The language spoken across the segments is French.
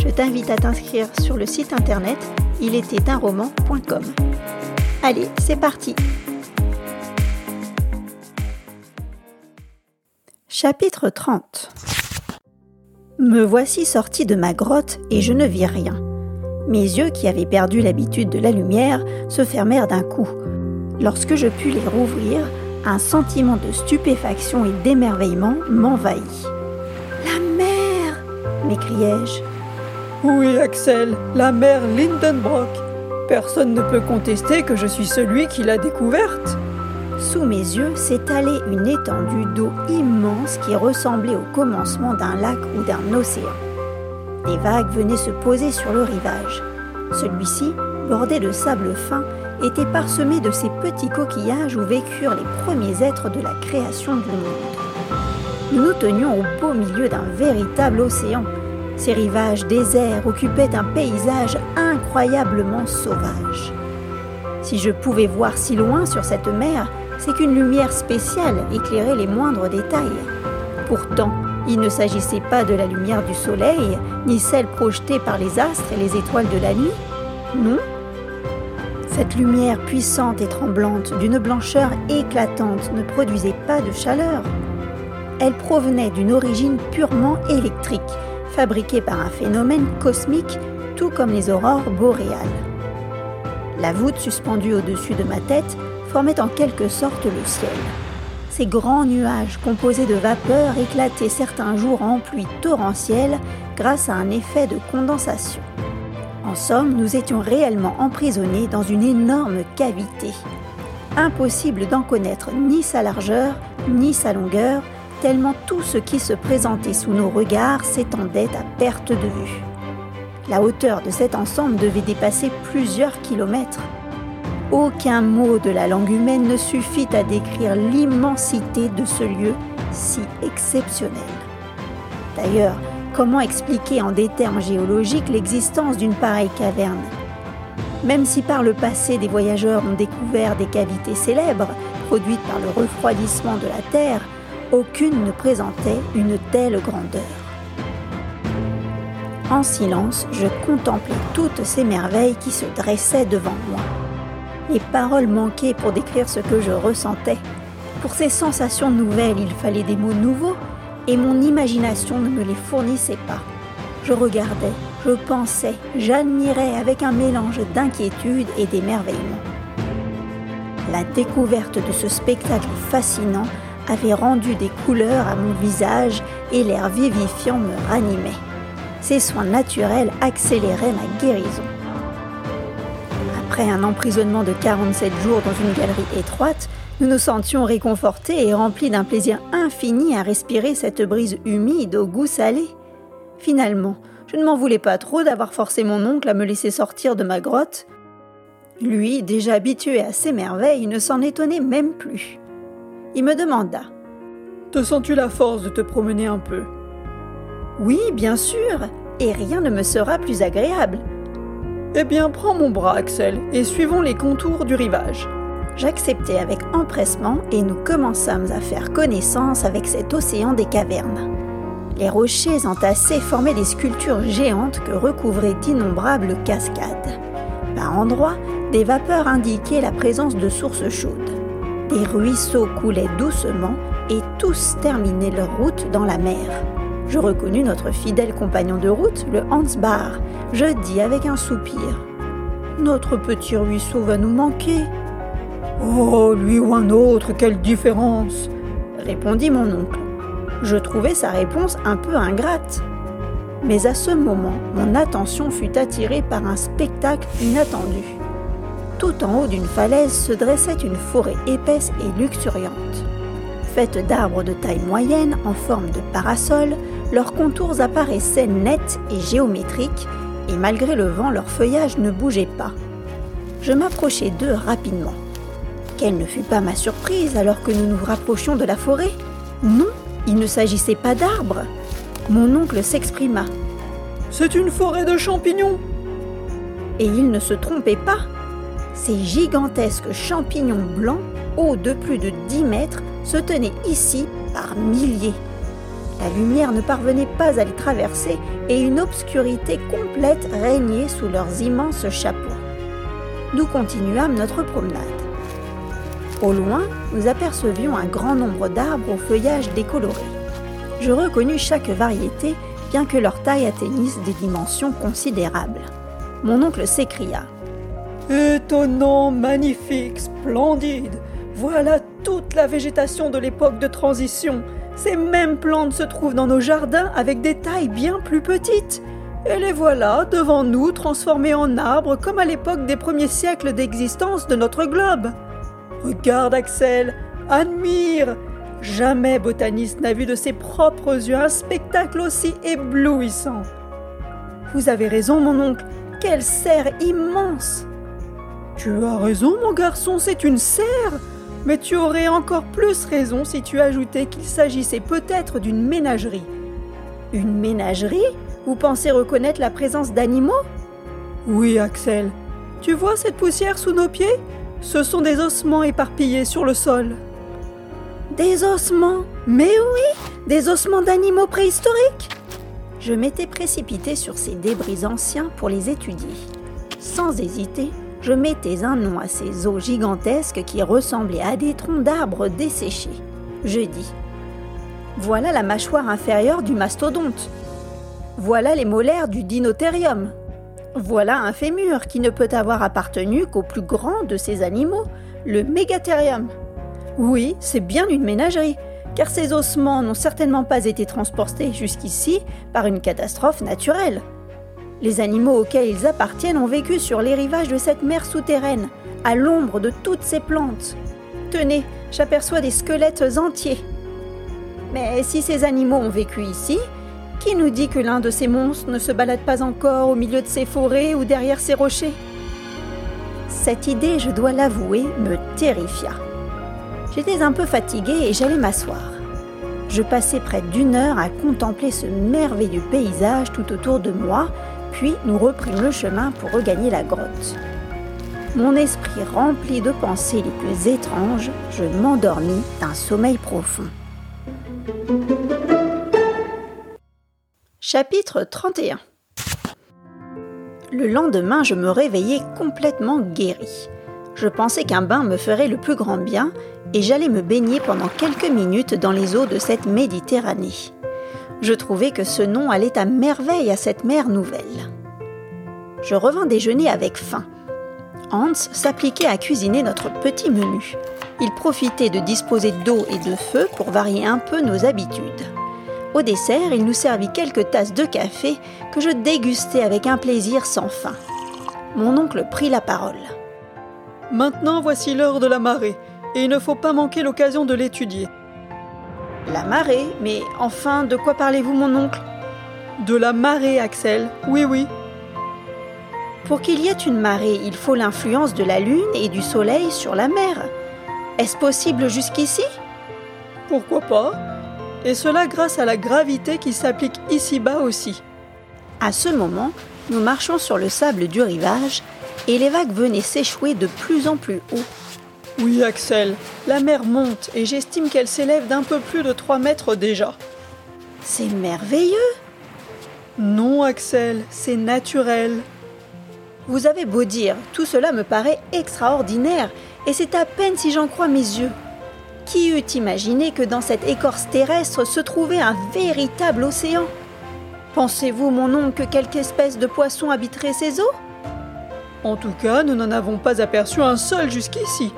je t'invite à t'inscrire sur le site internet roman.com. Allez, c'est parti Chapitre 30 Me voici sorti de ma grotte et je ne vis rien. Mes yeux, qui avaient perdu l'habitude de la lumière, se fermèrent d'un coup. Lorsque je pus les rouvrir, un sentiment de stupéfaction et d'émerveillement m'envahit. La mer m'écriai-je. Oui, Axel, la mer Lindenbrock. Personne ne peut contester que je suis celui qui l'a découverte. Sous mes yeux s'étalait une étendue d'eau immense qui ressemblait au commencement d'un lac ou d'un océan. Des vagues venaient se poser sur le rivage. Celui-ci, bordé de sable fin, était parsemé de ces petits coquillages où vécurent les premiers êtres de la création du monde. Nous nous tenions au beau milieu d'un véritable océan. Ces rivages déserts occupaient un paysage incroyablement sauvage. Si je pouvais voir si loin sur cette mer, c'est qu'une lumière spéciale éclairait les moindres détails. Pourtant, il ne s'agissait pas de la lumière du soleil, ni celle projetée par les astres et les étoiles de la nuit. Non. Cette lumière puissante et tremblante, d'une blancheur éclatante, ne produisait pas de chaleur. Elle provenait d'une origine purement électrique, fabriquée par un phénomène cosmique, tout comme les aurores boréales. La voûte suspendue au-dessus de ma tête formait en quelque sorte le ciel. Ces grands nuages composés de vapeur éclataient certains jours en pluie torrentielle grâce à un effet de condensation. En somme, nous étions réellement emprisonnés dans une énorme cavité. Impossible d'en connaître ni sa largeur, ni sa longueur, tellement tout ce qui se présentait sous nos regards s'étendait à perte de vue. La hauteur de cet ensemble devait dépasser plusieurs kilomètres. Aucun mot de la langue humaine ne suffit à décrire l'immensité de ce lieu si exceptionnel. D'ailleurs, comment expliquer en des termes géologiques l'existence d'une pareille caverne? Même si par le passé des voyageurs ont découvert des cavités célèbres, produites par le refroidissement de la Terre, aucune ne présentait une telle grandeur. En silence, je contemplais toutes ces merveilles qui se dressaient devant moi. Les paroles manquaient pour décrire ce que je ressentais. Pour ces sensations nouvelles, il fallait des mots nouveaux, et mon imagination ne me les fournissait pas. Je regardais, je pensais, j'admirais avec un mélange d'inquiétude et d'émerveillement. La découverte de ce spectacle fascinant avait rendu des couleurs à mon visage et l'air vivifiant me ranimait. Ces soins naturels accéléraient ma guérison. Après un emprisonnement de 47 jours dans une galerie étroite, nous nous sentions réconfortés et remplis d'un plaisir infini à respirer cette brise humide au goût salé. Finalement, je ne m'en voulais pas trop d'avoir forcé mon oncle à me laisser sortir de ma grotte. Lui, déjà habitué à ces merveilles, ne s'en étonnait même plus. Il me demanda Te sens-tu la force de te promener un peu? Oui, bien sûr, et rien ne me sera plus agréable. Eh bien, prends mon bras, Axel, et suivons les contours du rivage. J'acceptai avec empressement et nous commençâmes à faire connaissance avec cet océan des cavernes. Les rochers entassés formaient des sculptures géantes que recouvraient d'innombrables cascades. Par endroits, des vapeurs indiquaient la présence de sources chaudes. Des ruisseaux coulaient doucement et tous terminaient leur route dans la mer. Je reconnus notre fidèle compagnon de route, le Hansbar. Je dis avec un soupir Notre petit ruisseau va nous manquer. Oh, lui ou un autre, quelle différence répondit mon oncle. Je trouvais sa réponse un peu ingrate. Mais à ce moment, mon attention fut attirée par un spectacle inattendu. Tout en haut d'une falaise se dressait une forêt épaisse et luxuriante. Faite d'arbres de taille moyenne en forme de parasol, leurs contours apparaissaient nets et géométriques, et malgré le vent, leur feuillage ne bougeait pas. Je m'approchai d'eux rapidement. Quelle ne fut pas ma surprise alors que nous nous rapprochions de la forêt? Non, il ne s'agissait pas d'arbres. Mon oncle s'exprima. C'est une forêt de champignons. Et il ne se trompait pas. Ces gigantesques champignons blancs, hauts de plus de 10 mètres, se tenaient ici par milliers. La lumière ne parvenait pas à les traverser et une obscurité complète régnait sous leurs immenses chapeaux. Nous continuâmes notre promenade. Au loin, nous apercevions un grand nombre d'arbres au feuillage décoloré. Je reconnus chaque variété, bien que leur taille atteignisse des dimensions considérables. Mon oncle s'écria Étonnant, magnifique, splendide. Voilà toute la végétation de l'époque de transition. Ces mêmes plantes se trouvent dans nos jardins avec des tailles bien plus petites. Et les voilà devant nous transformées en arbres comme à l'époque des premiers siècles d'existence de notre globe. Regarde Axel, admire. Jamais botaniste n'a vu de ses propres yeux un spectacle aussi éblouissant. Vous avez raison, mon oncle. Quelle serre immense Tu as raison, mon garçon, c'est une serre. Mais tu aurais encore plus raison si tu ajoutais qu'il s'agissait peut-être d'une ménagerie. Une ménagerie? Vous pensez reconnaître la présence d'animaux? Oui, Axel. Tu vois cette poussière sous nos pieds? Ce sont des ossements éparpillés sur le sol. Des ossements? Mais oui Des ossements d'animaux préhistoriques? Je m'étais précipité sur ces débris anciens pour les étudier. Sans hésiter, je mettais un nom à ces os gigantesques qui ressemblaient à des troncs d'arbres desséchés. Je dis Voilà la mâchoire inférieure du mastodonte. Voilà les molaires du dinotherium. Voilà un fémur qui ne peut avoir appartenu qu'au plus grand de ces animaux, le mégatherium. Oui, c'est bien une ménagerie, car ces ossements n'ont certainement pas été transportés jusqu'ici par une catastrophe naturelle. Les animaux auxquels ils appartiennent ont vécu sur les rivages de cette mer souterraine, à l'ombre de toutes ces plantes. Tenez, j'aperçois des squelettes entiers. Mais si ces animaux ont vécu ici, qui nous dit que l'un de ces monstres ne se balade pas encore au milieu de ces forêts ou derrière ces rochers? Cette idée, je dois l'avouer, me terrifia. J'étais un peu fatiguée et j'allais m'asseoir. Je passais près d'une heure à contempler ce merveilleux paysage tout autour de moi puis nous reprîmes le chemin pour regagner la grotte. Mon esprit rempli de pensées les plus étranges, je m'endormis d'un sommeil profond. Chapitre 31 Le lendemain, je me réveillai complètement guéri. Je pensais qu'un bain me ferait le plus grand bien et j'allais me baigner pendant quelques minutes dans les eaux de cette Méditerranée. Je trouvais que ce nom allait à merveille à cette mer nouvelle. Je revins déjeuner avec faim. Hans s'appliquait à cuisiner notre petit menu. Il profitait de disposer d'eau et de feu pour varier un peu nos habitudes. Au dessert, il nous servit quelques tasses de café que je dégustais avec un plaisir sans fin. Mon oncle prit la parole. Maintenant, voici l'heure de la marée, et il ne faut pas manquer l'occasion de l'étudier. La marée Mais enfin, de quoi parlez-vous, mon oncle? De la marée, Axel. Oui, oui. Pour qu'il y ait une marée, il faut l'influence de la Lune et du Soleil sur la mer. Est-ce possible jusqu'ici? Pourquoi pas? Et cela grâce à la gravité qui s'applique ici-bas aussi. À ce moment, nous marchons sur le sable du rivage et les vagues venaient s'échouer de plus en plus haut. Oui, Axel, la mer monte et j'estime qu'elle s'élève d'un peu plus de 3 mètres déjà. C'est merveilleux Non, Axel, c'est naturel. Vous avez beau dire, tout cela me paraît extraordinaire, et c'est à peine si j'en crois mes yeux. Qui eût imaginé que dans cette écorce terrestre se trouvait un véritable océan? Pensez-vous, mon oncle, que quelque espèce de poisson habiterait ces eaux? En tout cas, nous n'en avons pas aperçu un seul jusqu'ici.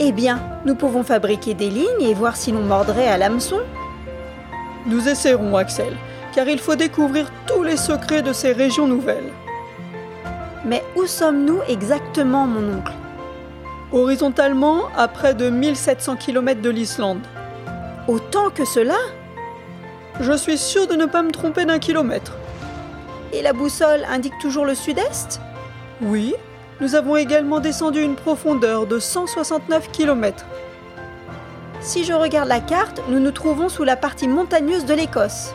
Eh bien, nous pouvons fabriquer des lignes et voir si l'on mordrait à l'hameçon. Nous essaierons, Axel, car il faut découvrir tous les secrets de ces régions nouvelles. Mais où sommes-nous exactement, mon oncle? Horizontalement, à près de 1700 km de l'Islande. Autant que cela? Je suis sûr de ne pas me tromper d'un kilomètre. Et la boussole indique toujours le sud-est? Oui, nous avons également descendu une profondeur de 169 km. Si je regarde la carte, nous nous trouvons sous la partie montagneuse de l'Écosse.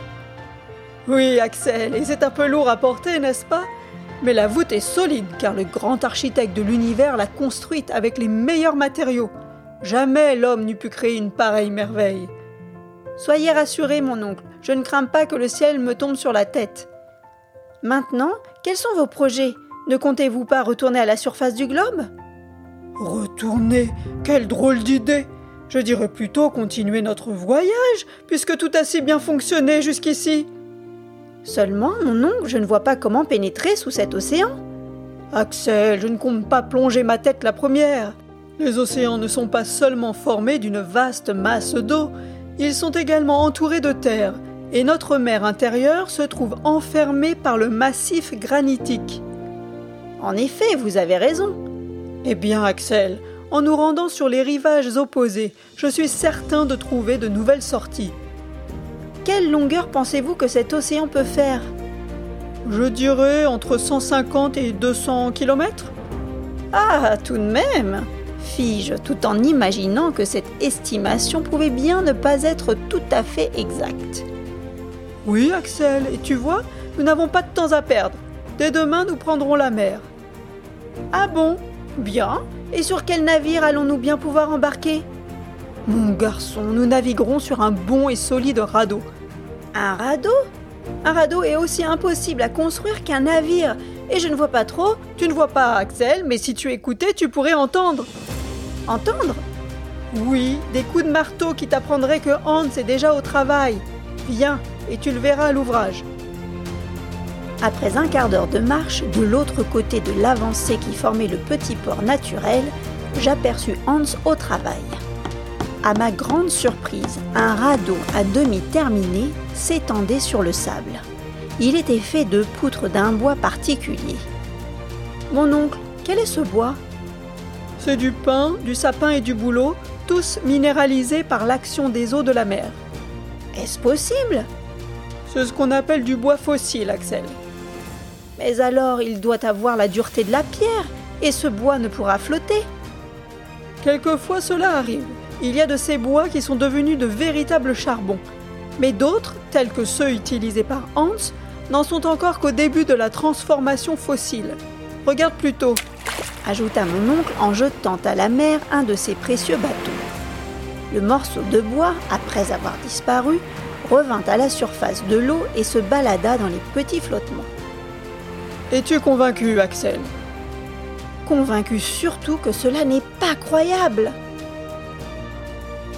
Oui, Axel, et c'est un peu lourd à porter, n'est-ce pas? Mais la voûte est solide, car le grand architecte de l'univers l'a construite avec les meilleurs matériaux. Jamais l'homme n'eût pu créer une pareille merveille. Soyez rassuré, mon oncle, je ne crains pas que le ciel me tombe sur la tête. Maintenant, quels sont vos projets? Ne comptez-vous pas retourner à la surface du globe? Retourner? Quelle drôle d'idée Je dirais plutôt continuer notre voyage, puisque tout a si bien fonctionné jusqu'ici. Seulement, mon oncle, je ne vois pas comment pénétrer sous cet océan. Axel, je ne compte pas plonger ma tête la première. Les océans ne sont pas seulement formés d'une vaste masse d'eau, ils sont également entourés de terre, et notre mer intérieure se trouve enfermée par le massif granitique. En effet, vous avez raison. Eh bien, Axel, en nous rendant sur les rivages opposés, je suis certain de trouver de nouvelles sorties. Quelle longueur pensez-vous que cet océan peut faire? Je dirais entre 150 et 200 km. Ah, tout de même fis-je, tout en imaginant que cette estimation pouvait bien ne pas être tout à fait exacte? Oui, Axel, et tu vois, nous n'avons pas de temps à perdre. Dès demain, nous prendrons la mer. Ah bon? Bien. Et sur quel navire allons-nous bien pouvoir embarquer? Mon garçon, nous naviguerons sur un bon et solide radeau. Un radeau? Un radeau est aussi impossible à construire qu'un navire. Et je ne vois pas trop. Tu ne vois pas, Axel, mais si tu écoutais, tu pourrais entendre. Entendre? Oui, des coups de marteau qui t'apprendraient que Hans est déjà au travail. Viens, et tu le verras à l'ouvrage. Après un quart d'heure de marche, de l'autre côté de l'avancée qui formait le petit port naturel, j'aperçus Hans au travail. À ma grande surprise, un radeau à demi terminé s'étendait sur le sable. Il était fait de poutres d'un bois particulier. Mon oncle, quel est ce bois? C'est du pin, du sapin et du bouleau, tous minéralisés par l'action des eaux de la mer. Est-ce possible? C'est ce qu'on appelle du bois fossile, Axel. Mais alors il doit avoir la dureté de la pierre, et ce bois ne pourra flotter. Quelquefois cela arrive. Il y a de ces bois qui sont devenus de véritables charbons. Mais d'autres, tels que ceux utilisés par Hans, n'en sont encore qu'au début de la transformation fossile. Regarde plutôt, ajouta mon oncle en jetant à la mer un de ses précieux bateaux. Le morceau de bois, après avoir disparu, revint à la surface de l'eau et se balada dans les petits flottements. Es-tu convaincu, Axel? Convaincu surtout que cela n'est pas croyable.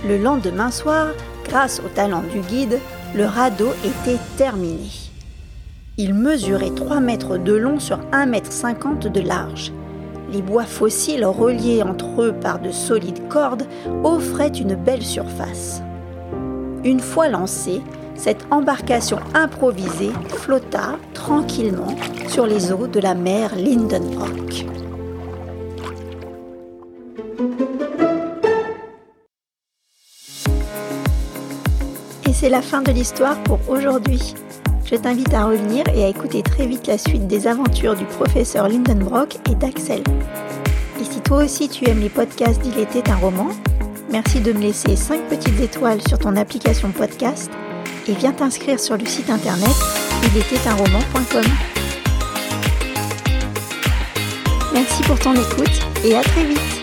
Le lendemain soir, grâce au talent du guide, le radeau était terminé. Il mesurait 3 mètres de long sur 1 mètre 50 de large. Les bois fossiles reliés entre eux par de solides cordes offraient une belle surface. Une fois lancée, cette embarcation improvisée flotta tranquillement sur les eaux de la mer Lindenbrock. Et c'est la fin de l'histoire pour aujourd'hui. Je t'invite à revenir et à écouter très vite la suite des aventures du professeur Lindenbrock et d'Axel. Et si toi aussi tu aimes les podcasts d'Il était un roman, merci de me laisser 5 petites étoiles sur ton application podcast et viens t'inscrire sur le site internet roman.com. Merci pour ton écoute et à très vite